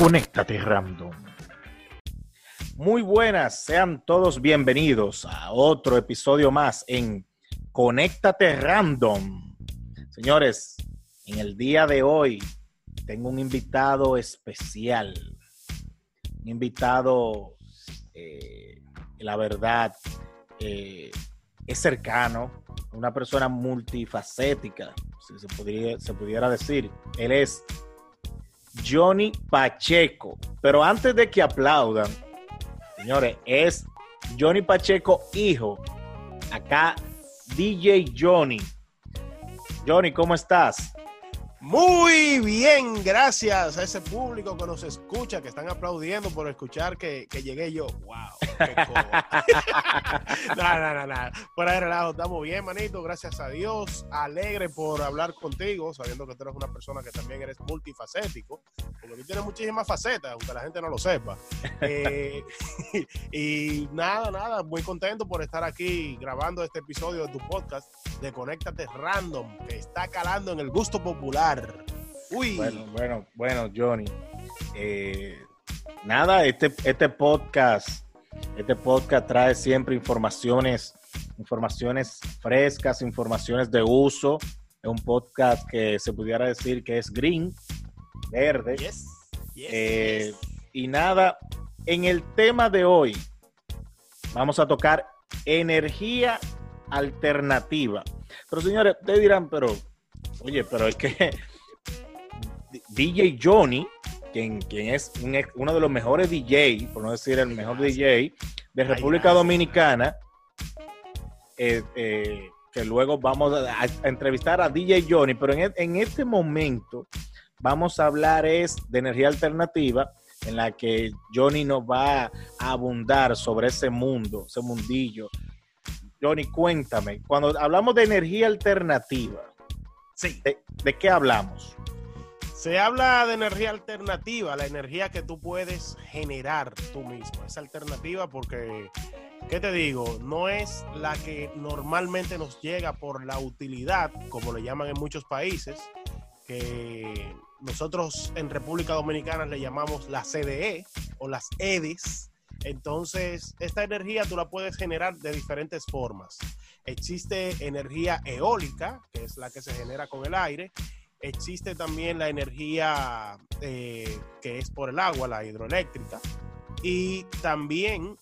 Conéctate Random. Muy buenas, sean todos bienvenidos a otro episodio más en Conéctate Random. Señores, en el día de hoy tengo un invitado especial. Un invitado, eh, la verdad, eh, es cercano, una persona multifacética, si se, podría, se pudiera decir. Él es Johnny Pacheco. Pero antes de que aplaudan, señores, es Johnny Pacheco, hijo. Acá, DJ Johnny. Johnny, ¿cómo estás? Muy bien, gracias a ese público que nos escucha, que están aplaudiendo por escuchar que, que llegué yo. ¡Wow! ¡Qué no, no, no. Fuera de relajo, estamos bien, manito, gracias a Dios. Alegre por hablar contigo, sabiendo que tú eres una persona que también eres multifacético, porque tú tienes muchísimas facetas, aunque la gente no lo sepa. Eh, y nada, nada, muy contento por estar aquí grabando este episodio de tu podcast de Conéctate Random, que está calando en el gusto popular. Uy. Bueno, bueno, bueno, Johnny. Eh, nada, este, este podcast, este podcast trae siempre informaciones, informaciones frescas, informaciones de uso. Es un podcast que se pudiera decir que es green, verde. Yes, yes, Eh, yes. Y nada, en el tema de hoy vamos a tocar energía alternativa. Pero señores, ustedes dirán, pero, oye, pero es que DJ Johnny, quien, quien es un uno de los mejores DJ, por no decir el mejor DJ de República. Dominicana, eh, eh, que luego vamos a, a entrevistar a DJ Johnny, pero en, e- en este momento vamos a hablar es de energía alternativa en la que Johnny nos va a abundar sobre ese mundo, ese mundillo. Johnny, cuéntame, cuando hablamos de energía alternativa, Sí. ¿de, de qué hablamos? Se habla de energía alternativa, la energía que tú puedes generar tú mismo. Es alternativa porque, ¿qué te digo? No es la que normalmente nos llega por la utilidad, como le llaman en muchos países, que nosotros en República Dominicana le llamamos la CDE o las EDIs. Entonces, esta energía tú la puedes generar de diferentes formas. Existe energía eólica, que es la que se genera con el aire, existe también la energía eh, que es por el agua, la hidroeléctrica, y también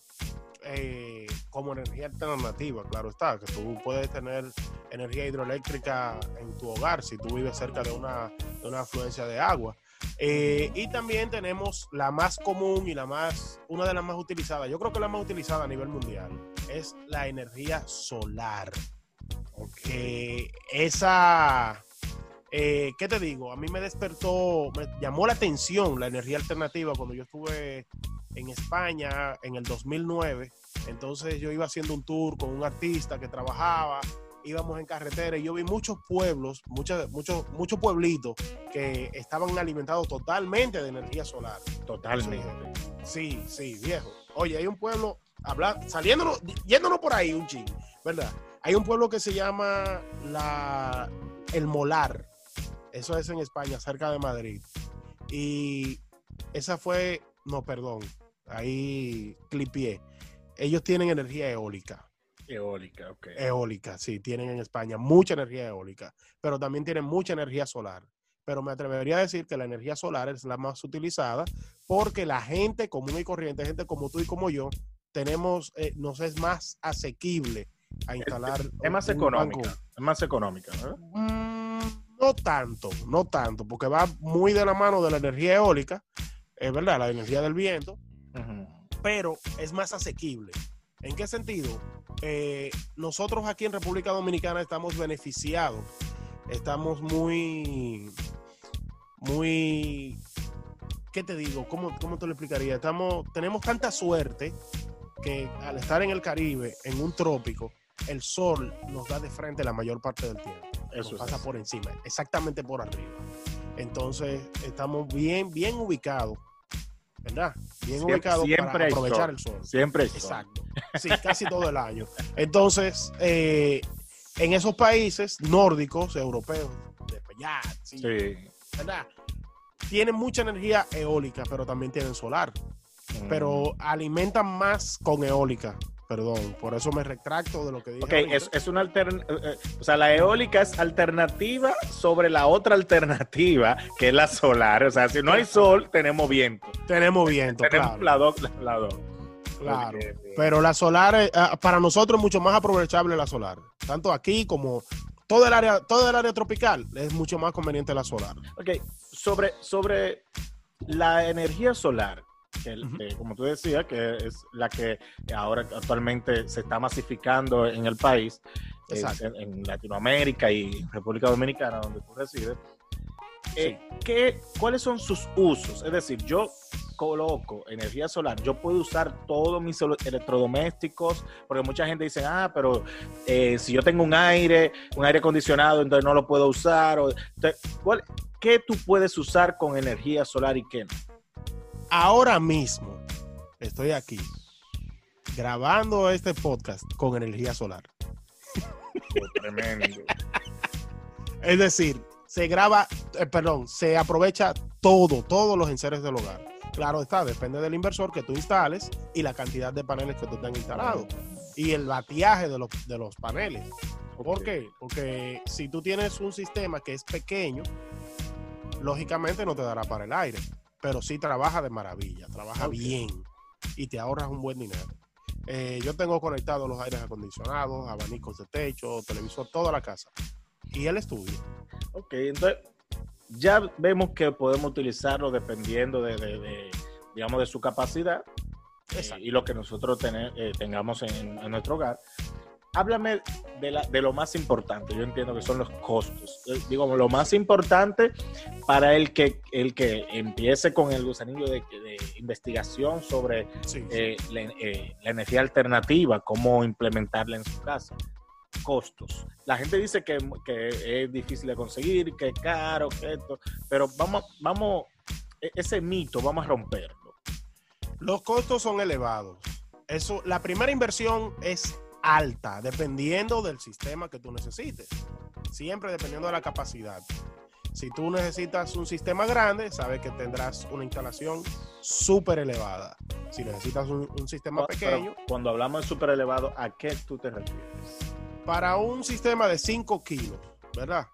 eh, como energía alternativa, claro está, que tú puedes tener energía hidroeléctrica en tu hogar si tú vives cerca de una, de una afluencia de agua. Eh, y también tenemos la más común y la más, una de las más utilizadas, yo creo que la más utilizada a nivel mundial, es la energía solar. Que esa, eh, ¿qué te digo? A mí me despertó, me llamó la atención la energía alternativa cuando yo estuve en España en el 2009. Entonces yo iba haciendo un tour con un artista que trabajaba, íbamos en carretera y yo vi muchos pueblos, muchos, muchos, muchos pueblitos que estaban alimentados totalmente de energía solar. Totalmente. Sí, sí, viejo. Oye, hay un pueblo, habla, saliéndonos, yéndonos por ahí un ching, ¿verdad? Hay un pueblo que se llama la, El Molar. Eso es en España, cerca de Madrid. Y esa fue, no, perdón, ahí clipié. Ellos tienen energía eólica. Eólica, ok. Eólica, sí, tienen en España mucha energía eólica, pero también tienen mucha energía solar. Pero me atrevería a decir que la energía solar es la más utilizada porque la gente común y corriente, gente como tú y como yo, tenemos, eh, nos es más asequible a instalar. Es más económica. Es más económica, ¿verdad? Mm, no tanto, no tanto, porque va muy de la mano de la energía eólica, es verdad, la energía del viento, pero es más asequible. ¿En qué sentido? Eh, nosotros aquí en República Dominicana estamos beneficiados, estamos muy, muy, ¿qué te digo? ¿Cómo, cómo te lo explicaría? Estamos, tenemos tanta suerte que al estar en el Caribe, en un trópico, el sol nos da de frente la mayor parte del tiempo. Eso nos pasa por encima, exactamente por arriba. Entonces, estamos bien, bien ubicados, ¿verdad? Bien Siempre- ubicados siempre para aprovechar sol. el sol. Siempre hay sol. Exacto. Sí, casi todo el año. Entonces, eh, en esos países nórdicos, europeos, de allá, sí, Sí. ¿verdad? tienen mucha energía eólica, pero también tienen solar. Pero Mm. alimentan más con eólica. Perdón, por eso me retracto de lo que dije. Ok, es, es una alternativa, o sea, la eólica es alternativa sobre la otra alternativa, que es la solar. O sea, si no hay sol, tenemos viento. Tenemos viento, tenemos claro. la dos, la, dos. claro. Pero la solar, es- ah, para nosotros es mucho más aprovechable la solar. Tanto aquí como todo el área, todo el área tropical es mucho más conveniente la solar. Ok, sobre, sobre la energía solar, que, Ujú. que, como tú decías, que es la que ahora actualmente se está masificando en el país, es en, en Latinoamérica y República Dominicana, donde tú resides. eh, ¿qué- ¿Cuáles son sus usos? Es decir, yo coloco energía solar, yo puedo usar todos mis electrodomésticos, porque mucha gente dice, ah, pero eh, si yo tengo un aire, un aire acondicionado, entonces no lo puedo usar. o- entonces, ¿cuál- ¿Qué tú puedes usar con energía solar y qué no? Ahora mismo estoy aquí grabando este podcast con energía solar. tremendo. Es decir, se graba, eh, perdón, se aprovecha todo, todos los enseres del hogar. Claro está, depende del inversor que tú instales y la cantidad de paneles que tú tengas instalados y el bateaje de los, de los paneles. ¿Por qué? Porque si tú tienes un sistema que es pequeño, lógicamente no te dará para el aire, pero sí trabaja de maravilla, trabaja bien y te ahorras un buen dinero. Eh, yo tengo conectados los aires acondicionados, abanicos de techo, televisor, toda la casa y el estudio. Ok, entonces ya vemos que podemos utilizarlo dependiendo de, de- de, digamos, de su capacidad eh, y lo que nosotros tene- eh, tengamos en, en nuestro hogar. Háblame de, la, de lo más importante, yo entiendo que son los costos. Eh, Digo, lo más importante para el que, el que empiece con el gusanillo de, de investigación sobre Sí, sí. eh, la, eh, la energía alternativa, cómo implementarla en su casa. Costos. La gente dice que, que es difícil de conseguir, que es caro, que esto, pero vamos, vamos, e- ese mito, vamos a romperlo. Los costos son elevados. Eso, la primera inversión es alta, dependiendo del sistema que tú necesites. Siempre dependiendo de la capacidad. Si tú necesitas un sistema grande, sabes que tendrás una instalación súper elevada. Si necesitas un, un sistema Pero pequeño, cuando hablamos de súper elevado, ¿a qué tú te refieres? para un sistema de 5 kilos, ¿verdad?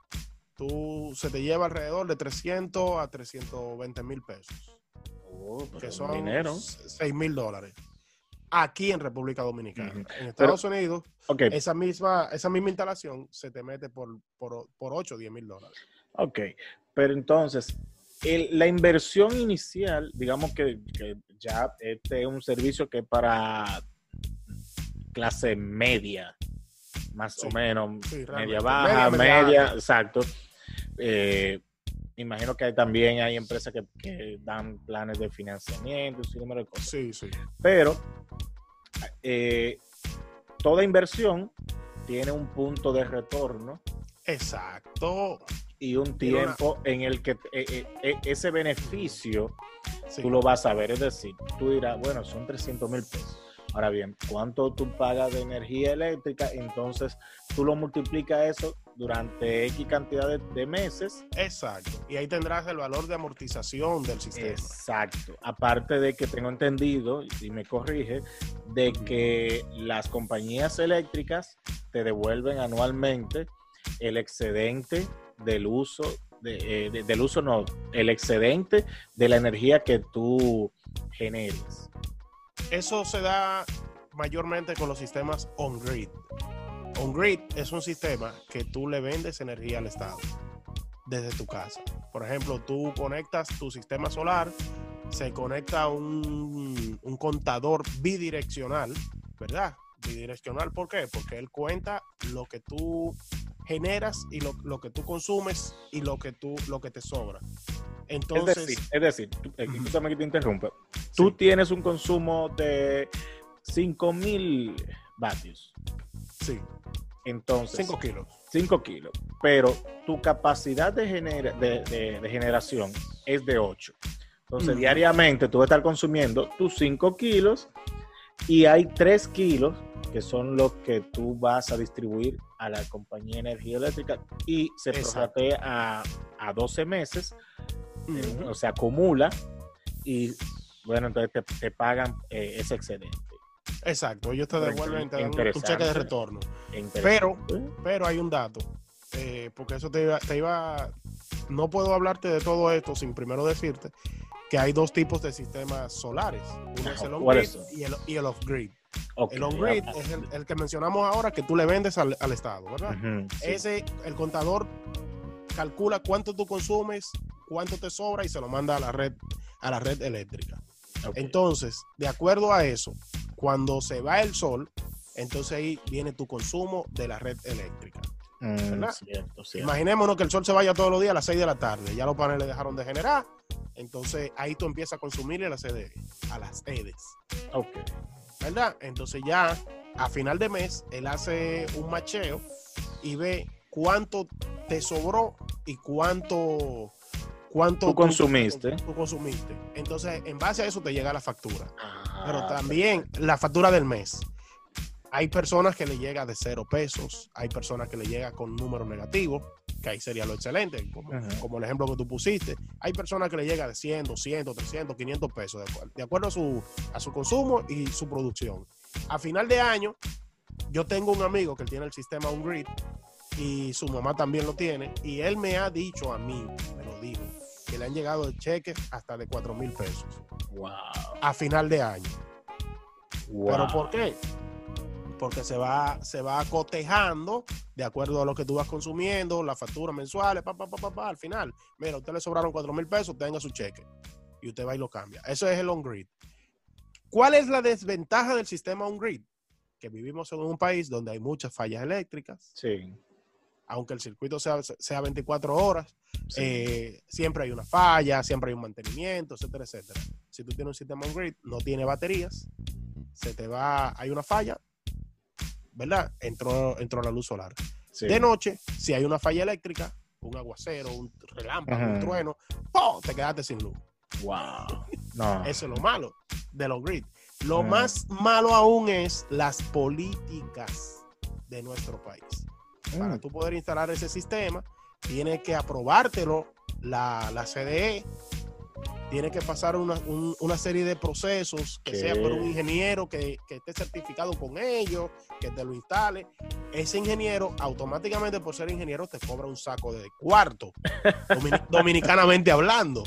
Tú se te lleva alrededor de 300 a 320 mil pesos. Oh, que son dinero. 6 mil dólares. Aquí en República Dominicana. En Estados Unidos, esa misma, esa misma instalación se te mete por, por, por 8 o 10 mil dólares. ok. Pero entonces, el- la inversión inicial, digamos que, que ya este es un servicio que es para clase media, más Sí, o menos, sí, media baja, Media, media media, alta. exacto. Eh, imagino que también hay empresas que, que dan planes de financiamiento, un número de cosas. Sí, sí. Pero eh, toda inversión tiene un punto de retorno Exacto. y un tiempo en el que eh, eh, eh, ese beneficio Sí. tú lo vas a ver. Es decir, tú dirás, bueno, son 300 mil pesos. Ahora bien, ¿cuánto tú pagas de energía eléctrica? Entonces tú lo multiplicas eso durante X cantidad de, de meses. Exacto. Y ahí tendrás el valor de amortización del sistema. Exacto. Aparte de que tengo entendido, y me corrige, de que las compañías eléctricas te devuelven anualmente el excedente del uso, de, eh, de- del uso no, el excedente de la energía que tú generes. Eso se da mayormente con los sistemas on-grid. On-grid es un sistema que tú le vendes energía al Estado desde tu casa. Por ejemplo, tú conectas tu sistema solar, se conecta un, un contador bidireccional, ¿verdad? Bidireccional, ¿por qué? Porque él cuenta lo que tú generas y lo, lo que tú consumes y lo que, tú, lo que te sobra. Entonces, es decir, es decir, tú- eh, escúchame que te interrumpa. Tú Sí. tienes un consumo de 5000 vatios. Sí, Entonces, 5 kilos. 5 kilos, pero tu capacidad de, genera- de, de- de generación es de 8. Entonces, diariamente tú vas a estar consumiendo tus 5 kilos y hay 3 kilos que son los que tú vas a distribuir a la compañía de energía eléctrica y se prorratea a, a 12 meses eh, o se acumula y bueno, entonces te, te pagan eh, ese excedente. Exacto, ellos te Pero devuelven, te dan un cheque de retorno. Interesante. Pero hay un dato, eh, porque eso te iba, te iba, no puedo hablarte de todo esto sin primero decirte que hay dos tipos de sistemas solares. Uno es el on-grid ¿Cuáles son? y el, y el off-grid. El on-grid ah, es el, el que mencionamos ahora que tú le vendes al, al Estado, ¿verdad? sí. Ese, el contador calcula cuánto tú consumes, cuánto te sobra y se lo manda a la red, a la red eléctrica. Entonces, de acuerdo a eso, cuando se va el sol, entonces ahí viene tu consumo de la red eléctrica. Mm, ¿verdad? cierto, cierto. Imaginémonos que el sol se vaya todos los días a las 6 de la tarde, ya los paneles dejaron de generar, entonces ahí tú empiezas a consumirle a las CDE, a las EDES, Ok. ¿verdad? Entonces ya a final de mes él hace un macheo y ve cuánto te sobró y cuánto cuánto Tú consumiste. tú consumiste. Entonces, en base a eso te llega la factura. Pero Ah, también la factura del mes. Hay personas que le llega de cero pesos, hay personas que le llega con número negativo, que ahí sería lo excelente, como, el ejemplo que tú pusiste. Hay personas que le llega de 100, 200, 300, 500 pesos, de, acuerdo- de acuerdo a su, a su consumo y su producción. A final de año, yo tengo un amigo que tiene el sistema OnGrid y su mamá también lo tiene, y él me ha dicho a mí, me lo dijo, que le han llegado cheques hasta de 4 mil pesos Wow. a final de año. wow. ¿Pero por qué? Porque se va, se va cotejando de acuerdo a lo que tú vas consumiendo, las facturas mensuales, pa, pa, pa, pa, pa, al final. Mira, a usted le sobraron 4 mil pesos, tenga su cheque. Y usted va y lo cambia. Eso es el on-grid. ¿Cuál es la desventaja del sistema on-grid? Que vivimos en un país donde hay muchas fallas eléctricas, Sí. Aunque el circuito sea, sea 24 horas, sí. eh, siempre hay una falla, siempre hay un mantenimiento, etcétera, etcétera. Si tú tienes un sistema on-grid, no tiene baterías, se te va, hay una falla, ¿verdad? Entró, entró la luz solar. sí. De noche, si hay una falla eléctrica, un aguacero, un relámpago, un trueno, ¡pum! te quedaste sin luz. Wow. No. Eso es lo malo de los grid. Lo más malo aún es las políticas de nuestro país. Para Mm, tú poder instalar ese sistema, tiene que aprobártelo la, la CDE, tiene que pasar una, un- una serie de procesos, que ¿Qué? sea por un ingeniero que, que esté certificado con ellos, que te lo instale. Ese ingeniero, automáticamente por ser ingeniero, te cobra un saco de cuarto, domini- dominicanamente hablando.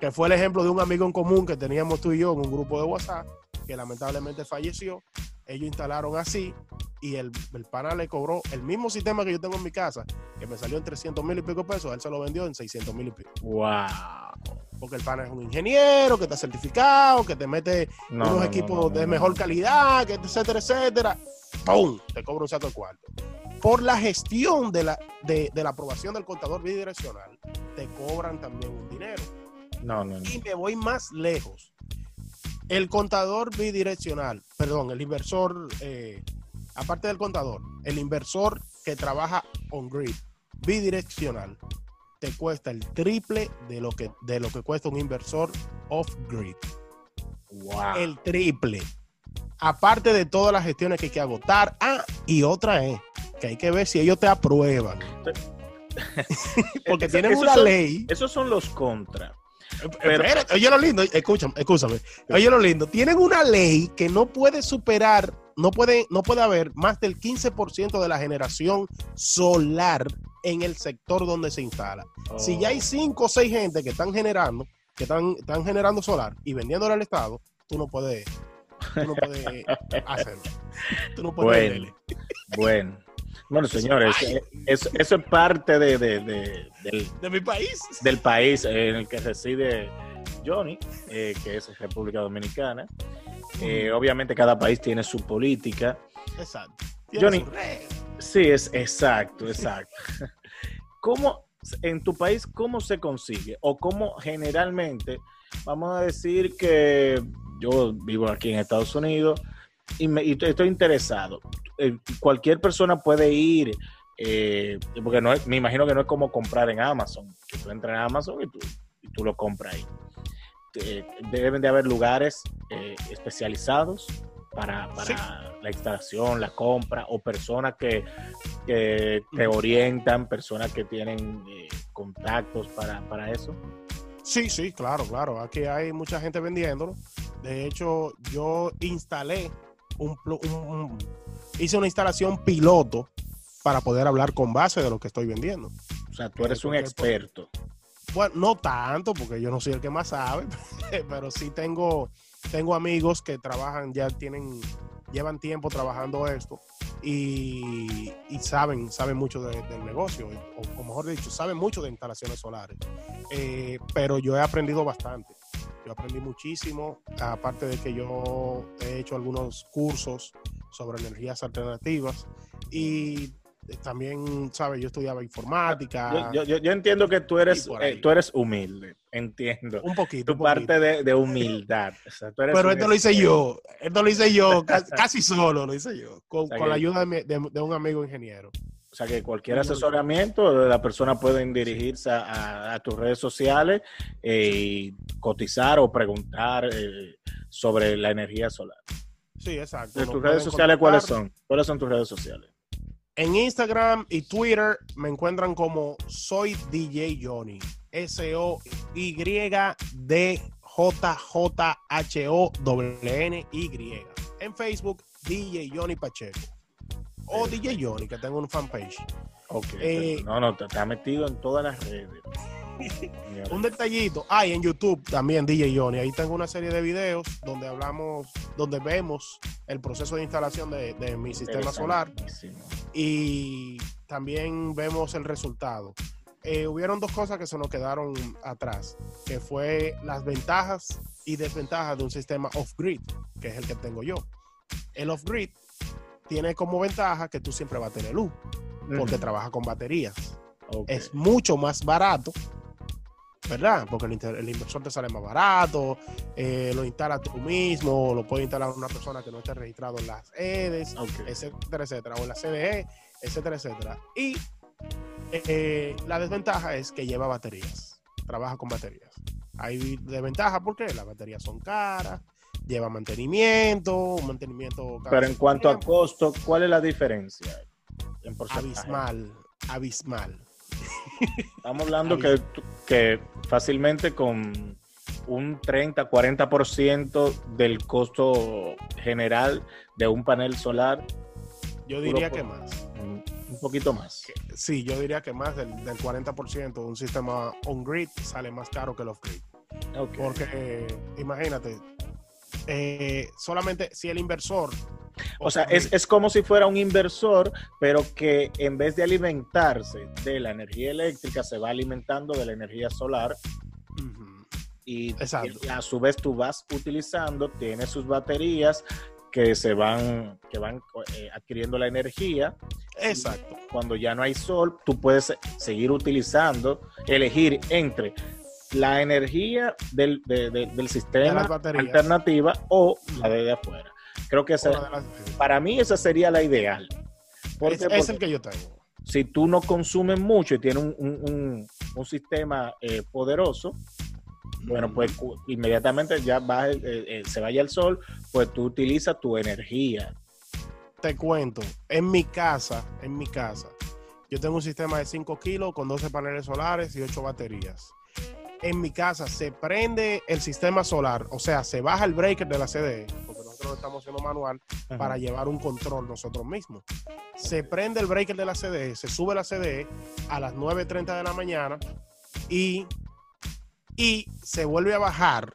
Que fue el ejemplo de un amigo en común que teníamos tú y yo en un grupo de WhatsApp, que lamentablemente falleció. Ellos instalaron así y el, el pana le cobró el mismo sistema que yo tengo en mi casa, que me salió en 300 mil y pico pesos, él se lo vendió en 600 mil y pico. Wow. Porque el pana es un ingeniero, que está certificado, que te mete No, unos no, no, equipos no, de mejor calidad, que etcétera, etcétera. ¡Pum! Te cobra un saco de cuarto. Por la gestión de la, de, de la aprobación del contador bidireccional, te cobran también un dinero. No, no, no. Y me voy más lejos. El contador bidireccional, perdón, el inversor, eh, aparte del contador, el inversor que trabaja on grid bidireccional, te cuesta el triple de lo que, de lo que cuesta un inversor off grid. Wow. El triple. Aparte de todas las gestiones que hay que agotar. Ah, y otra es que hay que ver si ellos te aprueban. Porque Eso- tienen una son- ley. Esos son los contras. Pero- Espérate, oye lo lindo, escúchame, escúchame. Oye lo lindo, tienen una ley que no puede superar, no puede, no puede haber más del 15% de la generación solar en el sector donde se instala. Si ya hay cinco o seis gente que están generando, que están, están generando solar y vendiéndole al Estado, tú no puedes, tú no puedes hacerlo. Tú no puedes Bueno. Bueno. Bueno, señores, eh, eso, eso es parte de, de- de- del, de mi país. del país en el que reside Johnny, eh, que es República Dominicana. Eh, obviamente cada país tiene su política. Exacto. Tiene Johnny. Sí, es exacto, exacto. ¿Cómo en tu país cómo se consigue o cómo generalmente vamos a decir que yo vivo aquí en Estados Unidos y, me, y estoy interesado? Eh, cualquier persona puede ir eh, porque no es- me imagino que no es como comprar en Amazon, que tú entras en Amazon y tú, y tú lo compras ahí. Eh, deben de haber lugares eh, especializados para, para Sí. la instalación, la compra, o personas que, que te orientan, personas que tienen eh, contactos para, para eso. Sí, sí, claro, claro. Aquí hay mucha gente vendiéndolo. De hecho, yo instalé un, un, hice una instalación piloto para poder hablar con base de lo que estoy vendiendo. O sea, tú eres un experto. Bueno, no tanto, porque yo no soy el que más sabe, pero sí tengo, tengo amigos que trabajan, ya tienen, llevan tiempo trabajando esto y, saben, saben mucho del negocio, o, mejor dicho, saben mucho de instalaciones solares. Eh, pero yo he aprendido bastante. Yo aprendí muchísimo, aparte de que yo he hecho algunos cursos sobre energías alternativas y también, ¿sabes? Yo estudiaba informática. Yo, entiendo que tú eres, eh, tú eres humilde, entiendo. Un poquito. Tu parte De, humildad. Pero esto lo hice yo, esto lo hice yo, casi, solo lo hice yo, con, la ayuda de, un amigo ingeniero. O sea que cualquier asesoramiento, la persona puede dirigirse a, tus redes sociales eh, y cotizar o preguntar eh, sobre la energía solar. Sí, exacto. ¿Tus redes sociales cuáles son? ¿Cuáles son tus redes sociales? En Instagram y Twitter me encuentran como soy DJ Johnny. S-O-Y-D-J-J-H-O-N-Y. En Facebook, DJ Johnny Pacheco. O DJ Johnny, que tengo un fanpage. Ok. Eh, no, no, te está metido en todas las redes. Un detallito. Ah, en YouTube también DJ Johnny. Ahí tengo una serie de videos donde hablamos, donde vemos el proceso de instalación de, mi sistema solar. Y también vemos el resultado. Eh, hubieron dos cosas que se nos quedaron atrás, que fue las ventajas y desventajas de un sistema off-grid, que es el que tengo yo. El off-grid tiene como ventaja que tú siempre vas a tener luz, porque trabaja con baterías. Es mucho más barato ¿verdad? Porque el, inversor te sale más barato, eh, lo instalas tú mismo, lo puede instalar una persona que no esté registrado en las EDES, etcétera, etcétera, o en la CDE, etcétera, etcétera. Y eh, la desventaja es que lleva baterías, trabaja con baterías. Hay desventaja porque las baterías son caras, lleva mantenimiento, mantenimiento. Pero en cuanto a costo, ¿cuál es la diferencia? En abismal, abismal. Estamos hablando que, que fácilmente con un 30, 40% del costo general de un panel solar. Yo diría que más. Un poquito más. Sí, yo diría que más del, 40% de un sistema on-grid sale más caro que el off-grid. Porque imagínate, eh, solamente si el inversor o sea, es, como si fuera un inversor, pero que en vez de alimentarse de la energía eléctrica, se va alimentando de la energía solar. y, a su vez tú vas utilizando, tiene sus baterías que se van, que van eh, adquiriendo la energía. Exacto. Cuando ya no hay sol, tú puedes seguir utilizando, elegir entre la energía del, del sistema alternativa o la de afuera. Creo que para mí esa sería la ideal. es, el que yo tengo. Si tú no consumes mucho y tienes un, sistema eh, poderoso, bueno, pues inmediatamente ya eh, eh, se vaya el sol, pues tú utilizas tu energía. Te cuento, en mi casa, en mi casa, yo tengo un sistema de 5 kilos con 12 paneles solares y 8 baterías. En mi casa se prende el sistema solar, o sea, se baja el breaker de la CDE, estamos haciendo manual para llevar un control nosotros mismos. Se prende el breaker de la CDE, se sube la CDE a las 9.30 de la mañana y, y se vuelve a bajar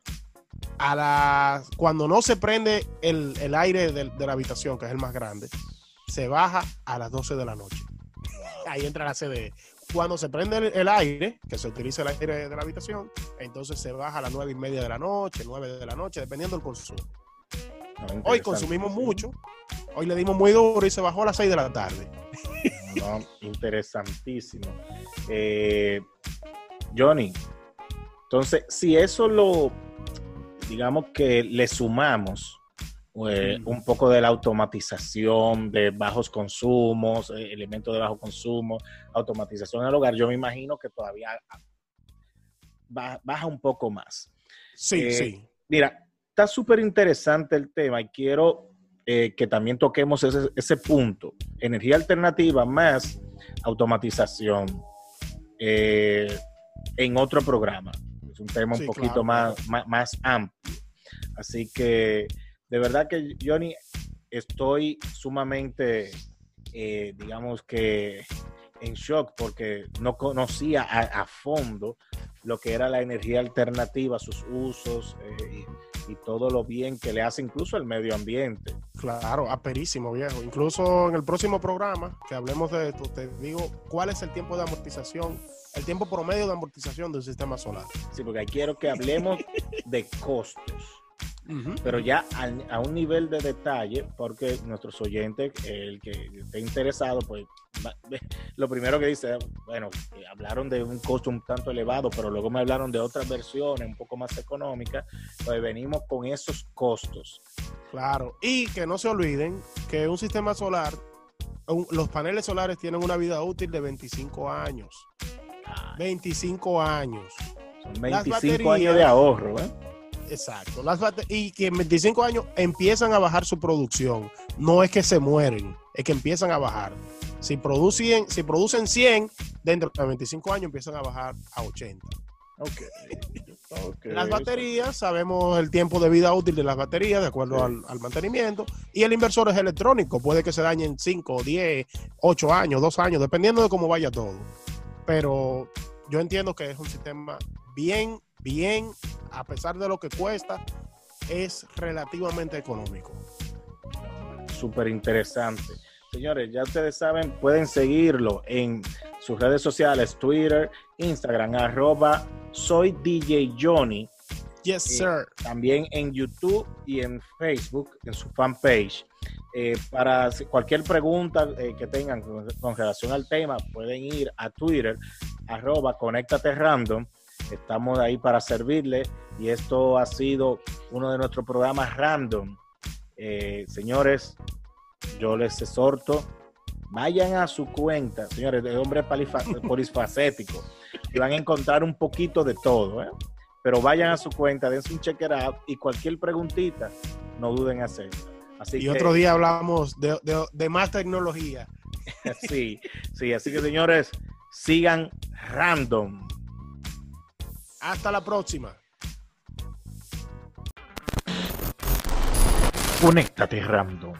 a las cuando no se prende el, aire de, la habitación, que es el más grande, se baja a las 12 de la noche. Ahí entra la CDE. Cuando se prende el, aire, que se utiliza el aire de la habitación, entonces se baja a las 9 y media de la noche, 9 de la noche, dependiendo del consumo. Hoy consumimos mucho, hoy le dimos muy duro y se bajó a las 6 de la tarde. interesantísimo. Eh, Johnny, entonces, si eso lo, digamos que le sumamos eh, un poco de la automatización de bajos consumos, eh, elementos de bajo consumo, automatización en el hogar, yo me imagino que todavía baja un poco más. Sí, sí. Mira, está súper interesante el tema y quiero eh, que también toquemos ese, punto. Energía alternativa más automatización eh, en otro programa. Es un tema un poquito más, más, amplio. Así que, de verdad que, Johnny, estoy sumamente, eh, digamos que en shock porque no conocía a, fondo lo que era la energía alternativa, sus usos eh, y, todo lo bien que le hace incluso al medio ambiente. Claro, aperísimo, viejo. Incluso en el próximo programa que hablemos de esto, te digo cuál es el tiempo de amortización, el tiempo promedio de amortización del sistema solar. Sí, porque quiero que hablemos de costos pero ya a, un nivel de detalle, porque nuestros oyentes, el que esté interesado, pues lo primero que dice, bueno, hablaron de un costo un tanto elevado, pero luego me hablaron de otras versiones un poco más económicas, pues venimos con esos costos. Claro, y que no se olviden que un sistema solar, los paneles solares tienen una vida útil de 25 años. 25 años. Son 25 años de ahorro, ¿eh? Exacto. Las y que en 25 años empiezan a bajar su producción. No es que se mueren, es que empiezan a bajar. Si producen, si producen 100, dentro de 25 años empiezan a bajar a 80. Las baterías, sabemos el tiempo de vida útil de las baterías de acuerdo al, al, mantenimiento. Y el inversor es electrónico, puede que se dañen 5, 10, 8 años, 2 años, dependiendo de cómo vaya todo. Pero yo entiendo que es un sistema bien bien, a pesar de lo que cuesta, es relativamente económico. Súper interesante. Señores, ya ustedes saben, pueden seguirlo en sus redes sociales, Twitter, Instagram, arroba soy DJ Johnny. Yes, eh, sir. también en YouTube y en Facebook, en su fanpage. Eh, para cualquier pregunta eh, que tengan con, con, relación al tema, pueden ir a Twitter, arroba conéctate random Estamos ahí para servirle y esto ha sido uno de nuestros programas random. Eh, señores, yo les exhorto, vayan a su cuenta, señores, de hombre polifacético, y van a encontrar un poquito de todo, ¿eh? pero vayan a su cuenta, dense un check y cualquier preguntita, no duden en hacerlo. Así y otro día hablamos de, de más tecnología. sí, sí, así que señores, sigan random. Hasta la próxima. Conéctate random.